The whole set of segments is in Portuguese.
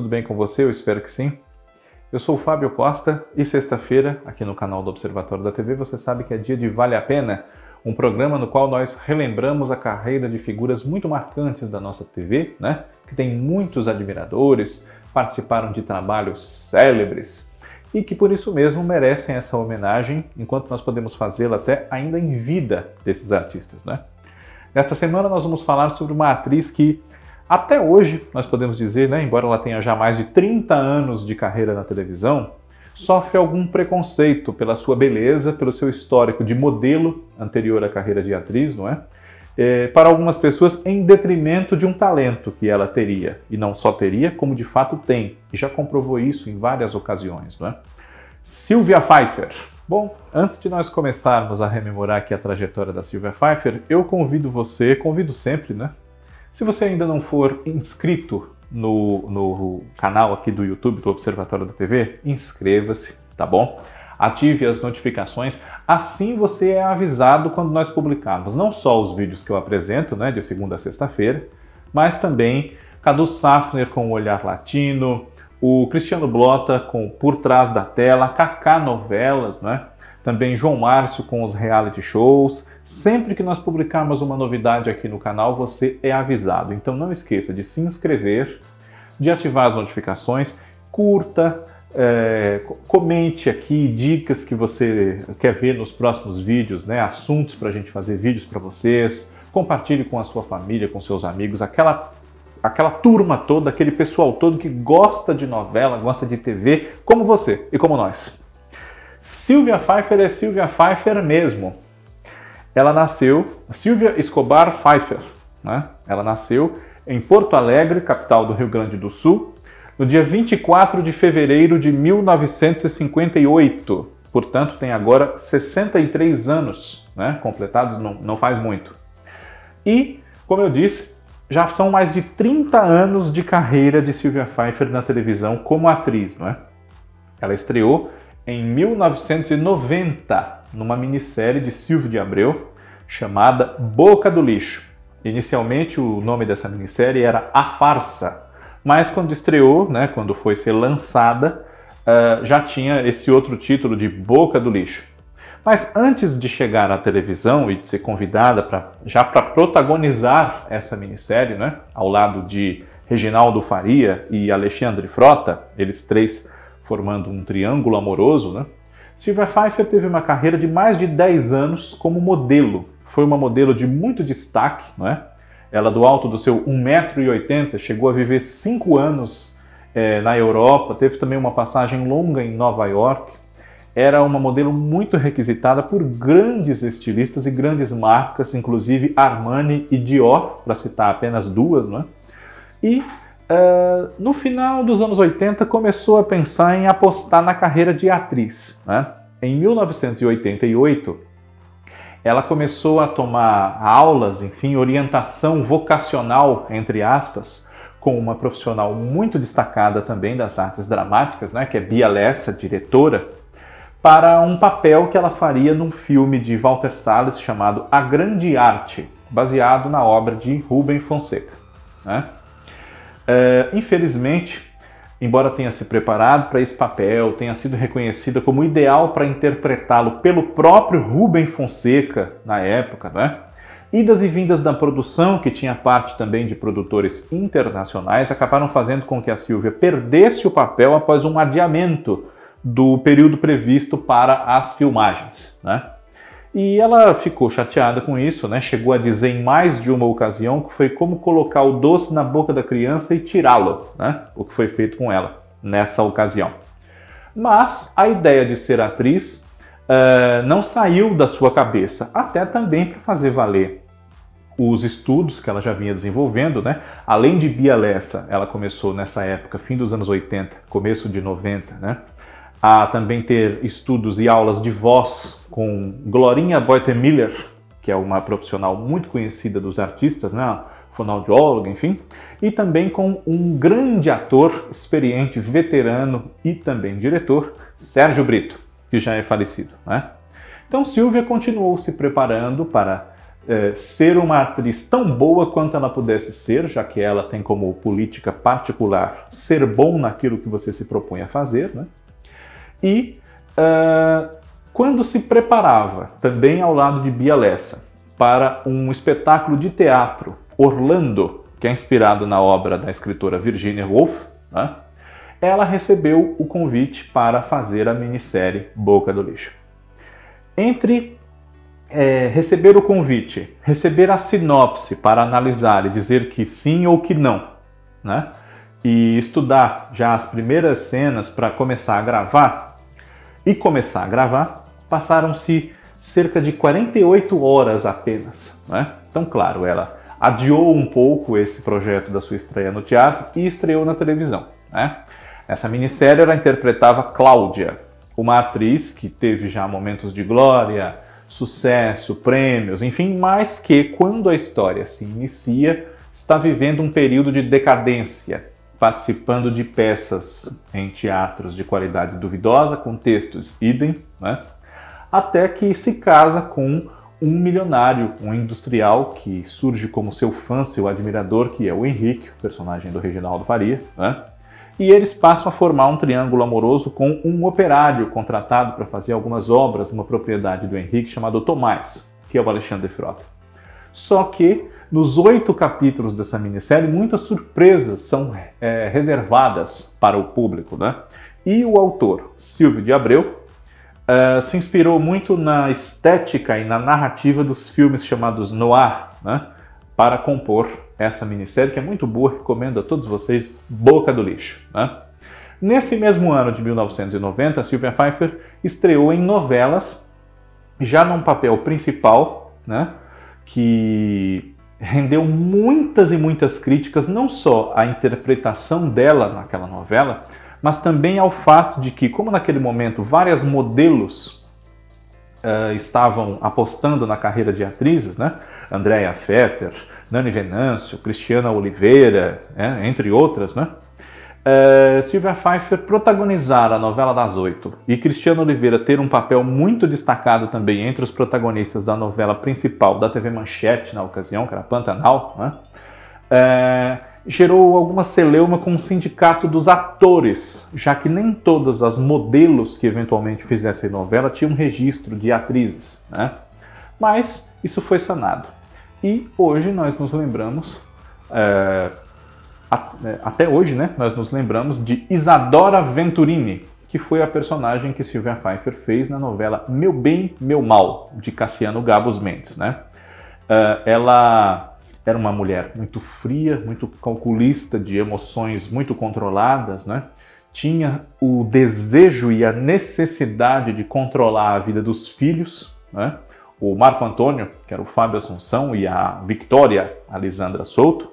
Tudo bem com você? Eu espero que sim. Eu sou o Fábio Costa e sexta-feira, aqui no canal do Observatório da TV, você sabe que é dia de Vale a Pena, um programa no qual nós relembramos a carreira de figuras muito marcantes da nossa TV, né? Que tem muitos admiradores, participaram de trabalhos célebres e que por isso mesmo merecem essa homenagem, enquanto nós podemos fazê-la até ainda em vida desses artistas, né? Nesta semana nós vamos falar sobre uma atriz que até hoje, nós podemos dizer, né, embora ela tenha já mais de 30 anos de carreira na televisão, sofre algum preconceito pela sua beleza, pelo seu histórico de modelo anterior à carreira de atriz, não é? é? para algumas pessoas em detrimento de um talento que ela teria, e não só teria, como de fato tem, e já comprovou isso em várias ocasiões, não é? Sylvia Pfeiffer. Bom, antes de nós começarmos a rememorar aqui a trajetória da Sylvia Pfeiffer, eu convido você, convido sempre, né, se você ainda não for inscrito no, no canal aqui do YouTube do Observatório da TV, inscreva-se, tá bom? Ative as notificações, assim você é avisado quando nós publicarmos não só os vídeos que eu apresento, né, de segunda a sexta-feira, mas também Cadu Safner com o Olhar Latino, o Cristiano Blota com Por Trás da Tela, Kaká Novelas, né? também João Márcio com os reality shows, Sempre que nós publicarmos uma novidade aqui no canal, você é avisado. Então não esqueça de se inscrever, de ativar as notificações, curta, é, comente aqui dicas que você quer ver nos próximos vídeos, né? assuntos para a gente fazer vídeos para vocês, compartilhe com a sua família, com seus amigos, aquela, aquela turma toda, aquele pessoal todo que gosta de novela, gosta de TV, como você e como nós. Silvia Pfeiffer é Silvia Pfeiffer mesmo. Ela nasceu, Silvia Escobar Pfeiffer, né? ela nasceu em Porto Alegre, capital do Rio Grande do Sul, no dia 24 de fevereiro de 1958. Portanto, tem agora 63 anos né? completados, não, não faz muito. E, como eu disse, já são mais de 30 anos de carreira de Silvia Pfeiffer na televisão como atriz. Não é? Ela estreou em 1990 numa minissérie de Silvio de Abreu chamada Boca do Lixo. Inicialmente o nome dessa minissérie era A Farsa, mas quando estreou, né, quando foi ser lançada, uh, já tinha esse outro título de Boca do Lixo. Mas antes de chegar à televisão e de ser convidada pra, já para protagonizar essa minissérie, né, ao lado de Reginaldo Faria e Alexandre Frota, eles três formando um triângulo amoroso, né, Silvia Pfeiffer teve uma carreira de mais de 10 anos como modelo. Foi uma modelo de muito destaque, não é? Ela, do alto do seu 1,80m, chegou a viver 5 anos é, na Europa, teve também uma passagem longa em Nova York. Era uma modelo muito requisitada por grandes estilistas e grandes marcas, inclusive Armani e Dior, para citar apenas duas, não é? E Uh, no final dos anos 80 começou a pensar em apostar na carreira de atriz. Né? Em 1988, ela começou a tomar aulas, enfim, orientação vocacional, entre aspas, com uma profissional muito destacada também das artes dramáticas, né, que é Bia Lessa, diretora, para um papel que ela faria num filme de Walter Salles chamado A Grande Arte, baseado na obra de Rubem Fonseca. Né? É, infelizmente, embora tenha se preparado para esse papel, tenha sido reconhecida como ideal para interpretá-lo pelo próprio Rubem Fonseca na época, né? Idas e vindas da produção, que tinha parte também de produtores internacionais, acabaram fazendo com que a Silvia perdesse o papel após um adiamento do período previsto para as filmagens. Né? E ela ficou chateada com isso, né? Chegou a dizer em mais de uma ocasião que foi como colocar o doce na boca da criança e tirá-lo, né? O que foi feito com ela nessa ocasião. Mas a ideia de ser atriz uh, não saiu da sua cabeça, até também para fazer valer os estudos que ela já vinha desenvolvendo, né? Além de Bia Lessa, ela começou nessa época, fim dos anos 80, começo de 90, né? A também ter estudos e aulas de voz com Glorinha Beutemiller, que é uma profissional muito conhecida dos artistas, né? fonoaudióloga, enfim, e também com um grande ator, experiente, veterano e também diretor, Sérgio Brito, que já é falecido. Né? Então Silvia continuou se preparando para é, ser uma atriz tão boa quanto ela pudesse ser, já que ela tem como política particular ser bom naquilo que você se propõe a fazer, né? E uh, quando se preparava, também ao lado de Bia Lessa, para um espetáculo de teatro, Orlando, que é inspirado na obra da escritora Virginia Woolf, né? ela recebeu o convite para fazer a minissérie Boca do Lixo. Entre é, receber o convite, receber a sinopse para analisar e dizer que sim ou que não, né? e estudar já as primeiras cenas para começar a gravar, e começar a gravar, passaram-se cerca de 48 horas apenas. Né? Então, claro, ela adiou um pouco esse projeto da sua estreia no teatro e estreou na televisão. Né? Essa minissérie ela interpretava Cláudia, uma atriz que teve já momentos de glória, sucesso, prêmios, enfim, mas que quando a história se inicia está vivendo um período de decadência, participando de peças em teatros de qualidade duvidosa, com textos idem, né? até que se casa com um milionário, um industrial que surge como seu fã, seu admirador, que é o Henrique, personagem do Reginaldo Faria, né? e eles passam a formar um triângulo amoroso com um operário contratado para fazer algumas obras numa propriedade do Henrique chamado Tomás, que é o Alexandre Frota. Só que nos oito capítulos dessa minissérie, muitas surpresas são é, reservadas para o público, né? E o autor, Silvio de Abreu, uh, se inspirou muito na estética e na narrativa dos filmes chamados noir, né? Para compor essa minissérie, que é muito boa, recomendo a todos vocês, Boca do Lixo, né? Nesse mesmo ano de 1990, Sylvia Pfeiffer estreou em novelas, já num papel principal, né? Que rendeu muitas e muitas críticas, não só à interpretação dela naquela novela, mas também ao fato de que, como naquele momento várias modelos uh, estavam apostando na carreira de atrizes, né? Andrea Fetter, Nani Venâncio, Cristiana Oliveira, né? entre outras, né? Uh, Silvia Pfeiffer protagonizar a novela das oito e Cristiano Oliveira ter um papel muito destacado também entre os protagonistas da novela principal da TV Manchete na ocasião, que era Pantanal, né? uh, gerou alguma celeuma com o sindicato dos atores, já que nem todas as modelos que eventualmente fizessem novela tinham registro de atrizes. Né? Mas isso foi sanado. E hoje nós nos lembramos. É, até hoje, né, nós nos lembramos de Isadora Venturini, que foi a personagem que Sylvia Pfeiffer fez na novela Meu Bem, Meu Mal, de Cassiano Gabos Mendes. Né? Uh, ela era uma mulher muito fria, muito calculista, de emoções muito controladas, né? tinha o desejo e a necessidade de controlar a vida dos filhos. Né? O Marco Antônio, que era o Fábio Assunção, e a Victoria, a Lisandra Souto,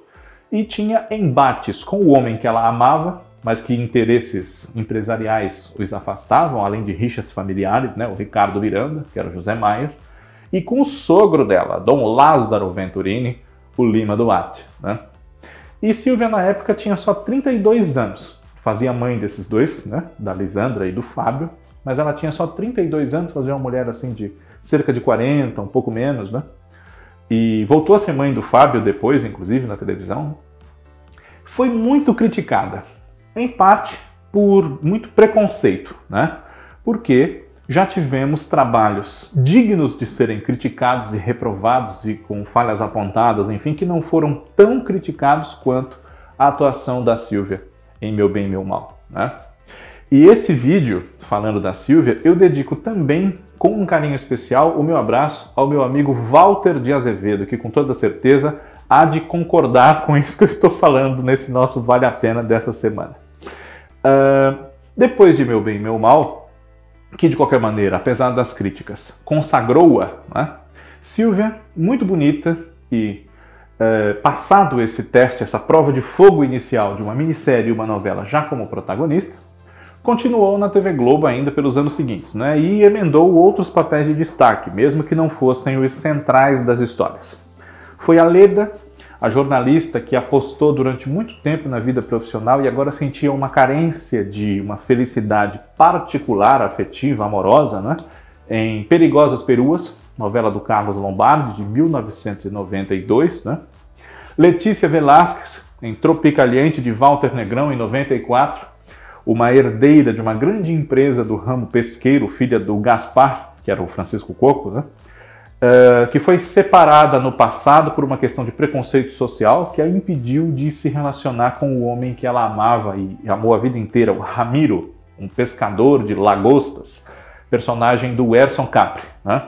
e tinha embates com o homem que ela amava, mas que interesses empresariais os afastavam, além de rixas familiares, né, o Ricardo Miranda, que era o José Maier, e com o sogro dela, Dom Lázaro Venturini, o Lima Duarte. Né? E Silvia, na época, tinha só 32 anos, fazia mãe desses dois, né, da Lisandra e do Fábio, mas ela tinha só 32 anos, fazia uma mulher assim de cerca de 40, um pouco menos, né? E voltou a ser mãe do Fábio depois, inclusive na televisão, foi muito criticada, em parte por muito preconceito, né? Porque já tivemos trabalhos dignos de serem criticados e reprovados e com falhas apontadas, enfim, que não foram tão criticados quanto a atuação da Silvia em Meu Bem, Meu Mal, né? E esse vídeo, falando da Silvia, eu dedico também com um carinho especial o meu abraço ao meu amigo Walter de Azevedo, que com toda certeza há de concordar com isso que eu estou falando nesse nosso Vale a Pena dessa semana. Uh, depois de Meu Bem e Meu Mal, que de qualquer maneira, apesar das críticas, consagrou-a, né? Silvia, muito bonita e uh, passado esse teste, essa prova de fogo inicial de uma minissérie e uma novela já como protagonista, continuou na TV Globo ainda pelos anos seguintes, né? E emendou outros papéis de destaque, mesmo que não fossem os centrais das histórias. Foi a Leda, a jornalista que apostou durante muito tempo na vida profissional e agora sentia uma carência de uma felicidade particular, afetiva, amorosa, né? Em Perigosas Peruas, novela do Carlos Lombardi, de 1992. Né? Letícia Velasquez, em Tropicaliente, de Walter Negrão, em 94. Uma herdeira de uma grande empresa do ramo pesqueiro, filha do Gaspar, que era o Francisco Coco, né? Uh, que foi separada no passado por uma questão de preconceito social que a impediu de se relacionar com o homem que ela amava e amou a vida inteira, o Ramiro, um pescador de lagostas, personagem do Erson Capri. Né?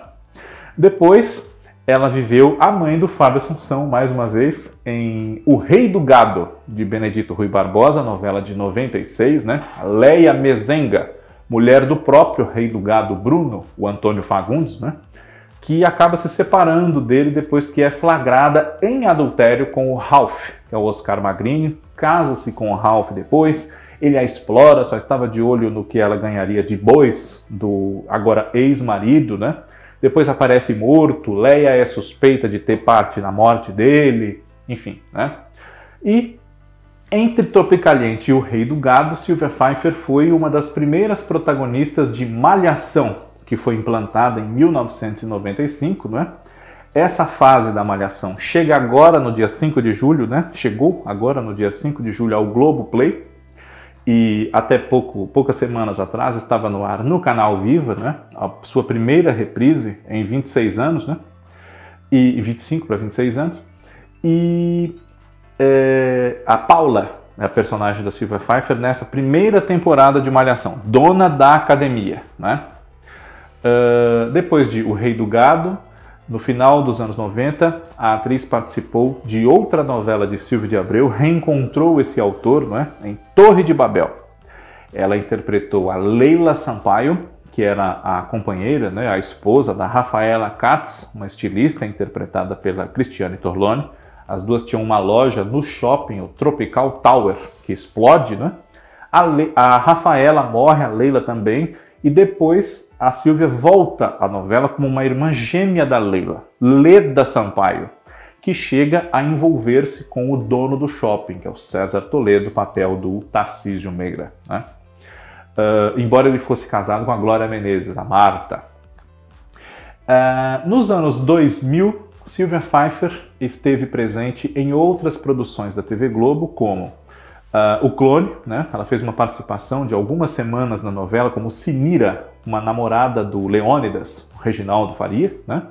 Depois, ela viveu a mãe do Fábio Assunção, mais uma vez, em O Rei do Gado, de Benedito Rui Barbosa, novela de 96, né? Leia Mezenga, mulher do próprio Rei do Gado Bruno, o Antônio Fagundes, né? que acaba se separando dele depois que é flagrada em adultério com o Ralph, que é o Oscar Magrini, casa-se com o Ralph depois, ele a explora, só estava de olho no que ela ganharia de bois do agora ex-marido, né? Depois aparece morto, Leia é suspeita de ter parte na morte dele, enfim, né? E entre Tropicaliente e o Rei do Gado, Sylvia Pfeiffer foi uma das primeiras protagonistas de Malhação, que foi implantada em 1995, né? Essa fase da Malhação chega agora no dia 5 de julho, né? Chegou agora no dia 5 de julho ao Globo Play, e até pouco, poucas semanas atrás estava no ar no canal Viva, né? A sua primeira reprise em 26 anos, né? E 25 para 26 anos. E é, a Paula, a personagem da Silvia Pfeiffer, nessa primeira temporada de Malhação, dona da academia, né? Uh, depois de O Rei do Gado, no final dos anos 90, a atriz participou de outra novela de Silvio de Abreu, reencontrou esse autor não é? em Torre de Babel. Ela interpretou a Leila Sampaio, que era a companheira, né, a esposa da Rafaela Katz, uma estilista interpretada pela Cristiane Torlone. As duas tinham uma loja no shopping, o Tropical Tower, que explode, né? A, Le a Rafaela morre, a Leila também, e depois a Silvia volta à novela como uma irmã gêmea da Leila, Leda Sampaio, que chega a envolver-se com o dono do shopping, que é o César Toledo, papel do Tarcísio Meira. Né? Uh, embora ele fosse casado com a Glória Menezes, a Marta. Uh, nos anos 2000, Silvia Pfeiffer esteve presente em outras produções da TV Globo, como Uh, o Clone, né? Ela fez uma participação de algumas semanas na novela como Sinira, uma namorada do Leônidas, Reginaldo Faria, né?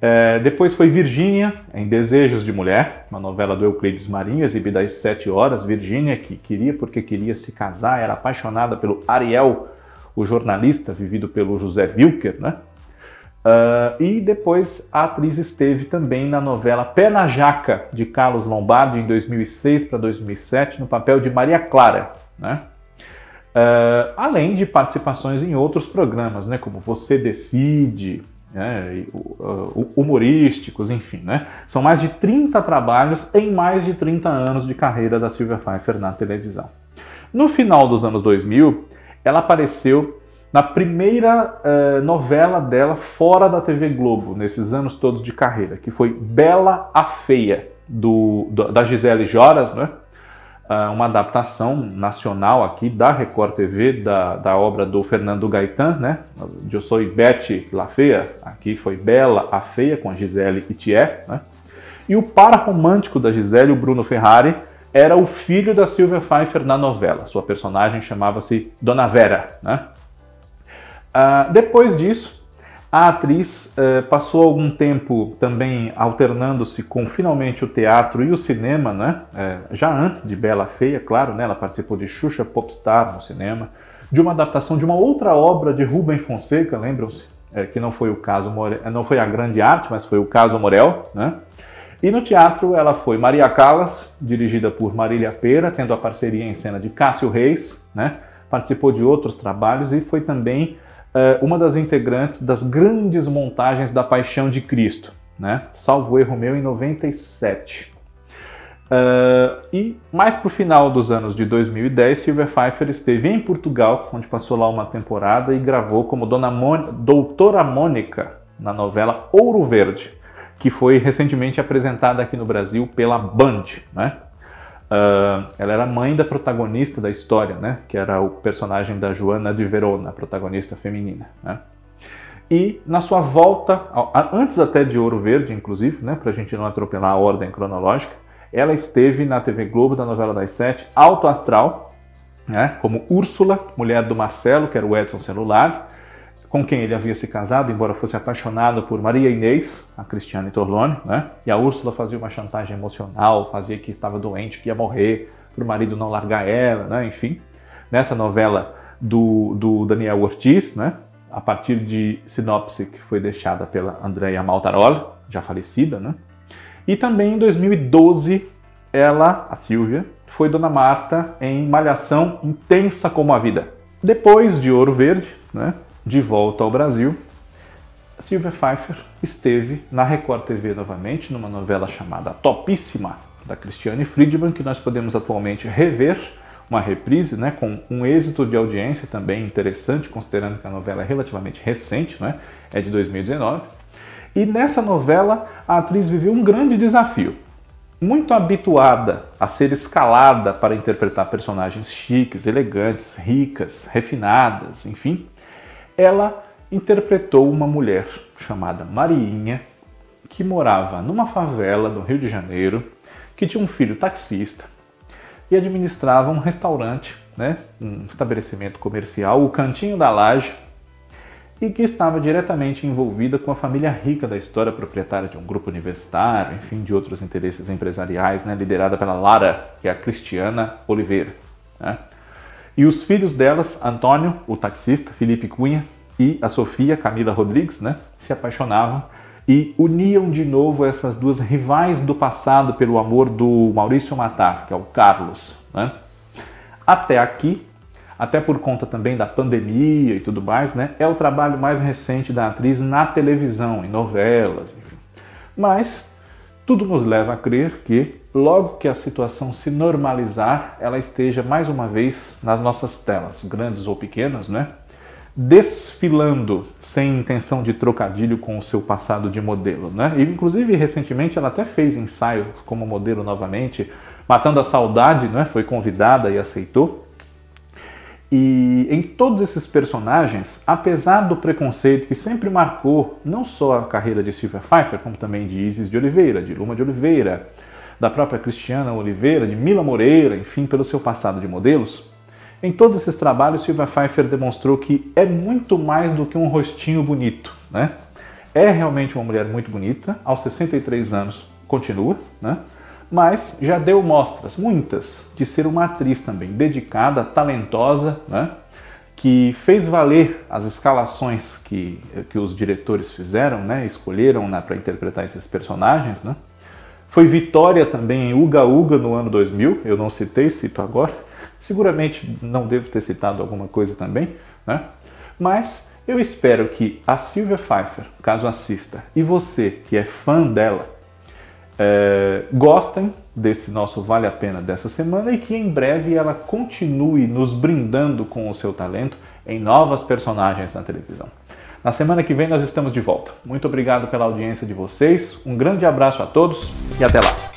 É, depois foi Virgínia, em Desejos de Mulher, uma novela do Euclides Marinho, exibida às 7 horas. Virgínia, que queria porque queria se casar, era apaixonada pelo Ariel, o jornalista, vivido pelo José Wilker, né? Uh, e depois a atriz esteve também na novela Pé na Jaca, de Carlos Lombardi, em 2006 para 2007, no papel de Maria Clara. Né? Uh, além de participações em outros programas, né, como Você Decide, né, uh, humorísticos, enfim. Né? São mais de 30 trabalhos em mais de 30 anos de carreira da Silvia Pfeiffer na televisão. No final dos anos 2000, ela apareceu na primeira uh, novela dela fora da TV Globo, nesses anos todos de carreira, que foi Bela a Feia, do da Gisele Joras, né? Uh, uma adaptação nacional aqui da Record TV, da, da obra do Fernando Gaetan, né? Eu sou Bete La Feia, aqui foi Bela a Feia, com a Gisele Itier, né? E o par romântico da Gisele, o Bruno Ferrari, era o filho da Silvia Pfeiffer na novela. Sua personagem chamava-se Dona Vera, né? Uh, depois disso, a atriz uh, passou algum tempo também alternando-se com finalmente o teatro e o cinema, né? Uh, já antes de Bela Feia, claro, né? ela participou de Xuxa Popstar no cinema, de uma adaptação de uma outra obra de Rubem Fonseca, lembram-se? É, que não foi o caso Morel, não foi a grande arte, mas foi o caso Morel, né? E no teatro ela foi Maria Callas, dirigida por Marília Pera, tendo a parceria em cena de Cássio Reis, né? Participou de outros trabalhos e foi também uma das integrantes das grandes montagens da Paixão de Cristo, né? salvo erro meu, em 97. Uh, é, e mais para o final dos anos de 2010, Silvia Pfeiffer esteve em Portugal, onde passou lá uma temporada e gravou como Dona Mon Doutora Mônica na novela Ouro Verde, que foi recentemente apresentada aqui no Brasil pela Band. Né? Uh, ela era mãe da protagonista da história, né? Que era o personagem da Joana de Verona, protagonista feminina. Né? E na sua volta, antes até de Ouro Verde, inclusive, né, para a gente não atropelar a ordem cronológica, ela esteve na TV Globo da novela das sete, Alto Astral, né, como Úrsula, mulher do Marcelo, que era o Edson Celular, com quem ele havia se casado, embora fosse apaixonado por Maria Inês, a Cristiane Torlone, né? E a Úrsula fazia uma chantagem emocional, fazia que estava doente, que ia morrer, para o marido não largar ela, né? Enfim, nessa novela do, do Daniel Ortiz, né? A partir de sinopse que foi deixada pela Andrea Maltarola, já falecida, né? E também em 2012, ela, a Silvia, foi Dona Marta em Malhação Intensa como a Vida. Depois de Ouro Verde, né, de volta ao Brasil, Silvia Pfeiffer esteve na Record TV novamente, numa novela chamada Topíssima, da Cristiane Friedman, que nós podemos atualmente rever, uma reprise, né, com um êxito de audiência também interessante, considerando que a novela é relativamente recente, né, é de 2019. E nessa novela, a atriz viveu um grande desafio. Muito habituada a ser escalada para interpretar personagens chiques, elegantes, ricas, refinadas, enfim, ela interpretou uma mulher chamada Mariinha, que morava numa favela do Rio de Janeiro, que tinha um filho taxista e administrava um restaurante, né, um estabelecimento comercial, o Cantinho da Laje, e que estava diretamente envolvida com a família rica da história, proprietária de um grupo universitário, enfim, de outros interesses empresariais, né, liderada pela Lara, que é a Cristiana Oliveira. Né. E os filhos delas, Antônio, o taxista, Felipe Cunha, e a Sofia, Camila Rodrigues, né, se apaixonavam e uniam de novo essas duas rivais do passado pelo amor do Maurício Matar, que é o Carlos. Né. Até aqui, até por conta também da pandemia e tudo mais, né, é o trabalho mais recente da atriz na televisão, em novelas, enfim. Mas tudo nos leva a crer que, logo que a situação se normalizar, ela esteja mais uma vez nas nossas telas, grandes ou pequenas, né? desfilando sem intenção de trocadilho com o seu passado de modelo. Né? E, inclusive, recentemente ela até fez ensaio como modelo novamente, Matando a Saudade, né? foi convidada e aceitou. E em todos esses personagens, apesar do preconceito que sempre marcou não só a carreira de Silvia Pfeiffer, como também de Isis de Oliveira, de Luma de Oliveira, da própria Cristiana Oliveira, de Mila Moreira, enfim, pelo seu passado de modelos, em todos esses trabalhos, Silvia Pfeiffer demonstrou que é muito mais do que um rostinho bonito, né? É realmente uma mulher muito bonita, aos 63 anos continua, né? mas já deu mostras, muitas, de ser uma atriz também dedicada, talentosa, né? que fez valer as escalações que, que os diretores fizeram, né? escolheram né, para interpretar esses personagens. Né? Foi vitória também em Uga Uga no ano 2000, eu não citei, cito agora. Seguramente não devo ter citado alguma coisa também, né? mas eu espero que a Silvia Pfeiffer, caso assista, e você que é fã dela, é, gostem desse nosso Vale a Pena dessa semana e que em breve ela continue nos brindando com o seu talento em novas personagens na televisão. Na semana que vem nós estamos de volta. Muito obrigado pela audiência de vocês, um grande abraço a todos e até lá!